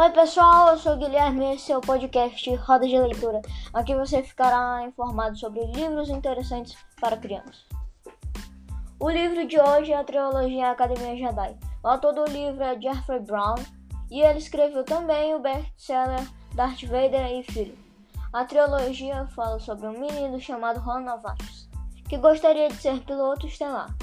Oi pessoal, eu sou o Guilherme esse é o podcast Roda de Leitura. Aqui você ficará informado sobre livros interessantes para crianças. O livro de hoje é a trilogia Academia Jedi. O autor do livro é Jeffrey Brown e ele escreveu também o best-seller Darth Vader e Filho. A trilogia fala sobre um menino chamado Ron Novatus, que gostaria de ser piloto estelar,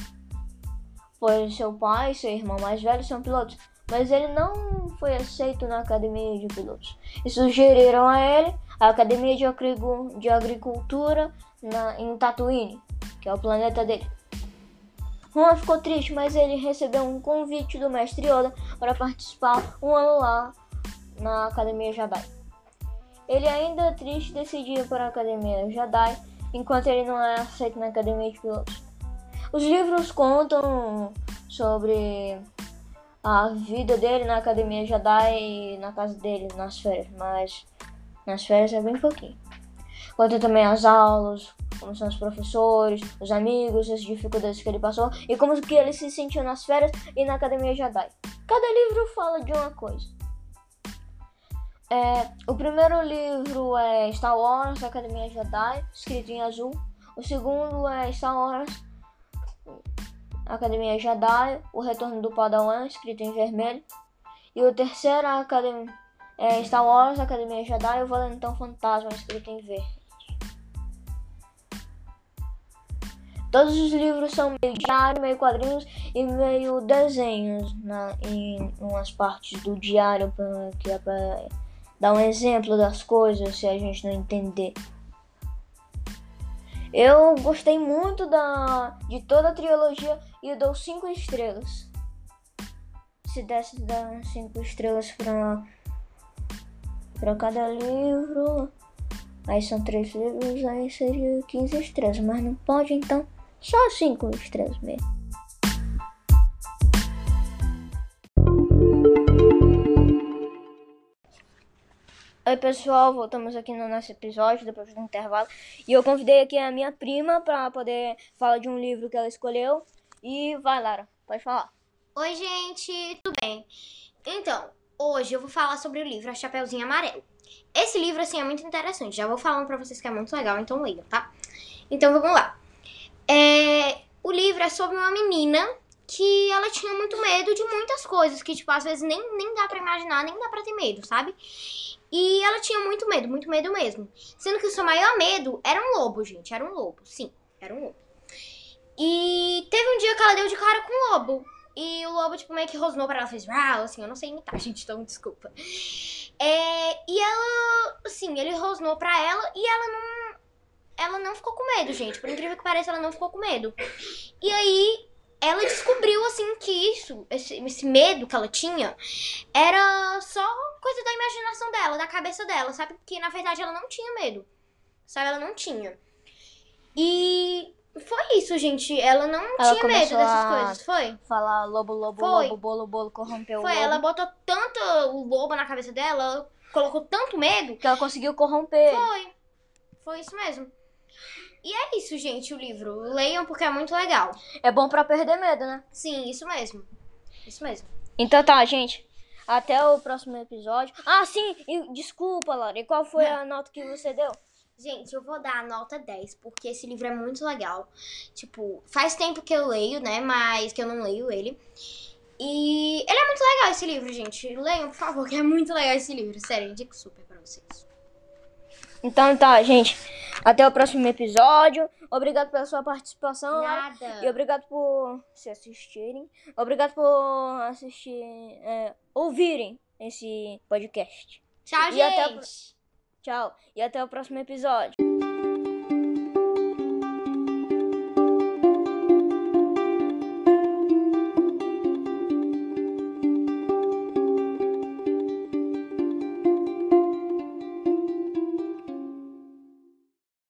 pois seu pai e seu irmão mais velho são pilotos, mas ele não foi aceito na academia de pilotos. E sugeriram a ele a academia de, de agricultura na, em Tatooine, que é o planeta dele. Ron ficou triste, mas ele recebeu um convite do mestre Yoda para participar um ano lá na academia Jedi. Ele ainda triste decidiu para a academia Jedi, enquanto ele não é aceito na academia de pilotos. Os livros contam sobre a vida dele na academia Jedi e na casa dele nas férias, mas nas férias é bem pouquinho. Conta também as aulas, como são os professores, os amigos, as dificuldades que ele passou e como que ele se sentiu nas férias e na academia Jedi. Cada livro fala de uma coisa. É, o primeiro livro é Star Wars, Academia Jedi, escrito em azul. O segundo é Star Wars, Academia Jedi, O Retorno do Padawan, escrito em vermelho. E o terceiro Academia, é Star Wars, Academia Jedi, O Valentão Fantasma, escrito em verde. Todos os livros são meio diário, meio quadrinhos e meio desenhos na, em umas partes do diário que é para dar um exemplo das coisas se a gente não entender. Eu gostei muito da, de toda a trilogia e dou 5 estrelas. Se desse dar 5 estrelas para para cada livro, aí são 3 livros, aí seria 15 estrelas, mas não pode então só 5 estrelas mesmo. Oi pessoal, voltamos aqui no nosso episódio depois do intervalo e eu convidei aqui a minha prima para poder falar de um livro que ela escolheu e vai Lara, pode falar. Oi gente, tudo bem? Então, hoje eu vou falar sobre o livro A Chapeuzinho Amarelo. Esse livro assim é muito interessante, já vou falando para vocês que é muito legal, então leiam, tá? Então vamos lá. É, o livro é sobre uma menina que ela tinha muito medo de muitas coisas que tipo às vezes nem, nem dá para imaginar, nem dá para ter medo, sabe? E ela tinha muito medo, muito medo mesmo. Sendo que o seu maior medo era um lobo, gente. Era um lobo, sim, era um lobo. E teve um dia que ela deu de cara com o lobo. E o lobo, tipo, meio que rosnou pra ela, fez rau, assim, eu não sei imitar, gente, então desculpa. É, e ela, assim, ele rosnou pra ela e ela não. Ela não ficou com medo, gente. Por incrível que pareça, ela não ficou com medo. E aí, ela descobriu, assim, que isso, esse, esse, medo que ela tinha, era só coisa da imaginação dela, da cabeça dela, sabe? Porque na verdade ela não tinha medo. Sabe? Ela não tinha. E foi isso, gente. Ela não ela tinha medo dessas coisas, foi? Falar lobo, lobo, foi. lobo, bolo, bolo, corrompeu foi. o lobo. Foi, ela botou tanto o lobo na cabeça dela, colocou tanto medo. Que ela conseguiu corromper. Foi. Foi isso mesmo. E é isso, gente, o livro. Leiam porque é muito legal. É bom para perder medo, né? Sim, isso mesmo. Isso mesmo. Então tá, gente. Até o próximo episódio. Ah, sim! E, desculpa, Laura. E qual foi Não. a nota que você deu? Gente, eu vou dar a nota 10, porque esse livro é muito legal. Tipo, faz tempo que eu leio, né? Mas que eu não leio ele. E ele é muito legal esse livro, gente. Leiam, por favor, que é muito legal esse livro. Sério, indico super pra vocês. Então tá, gente. Até o próximo episódio. Obrigado pela sua participação. Nada. E obrigado por se assistirem. Obrigado por assistir, é, ouvirem esse podcast. Tchau, e gente. Até Tchau. E até o próximo episódio.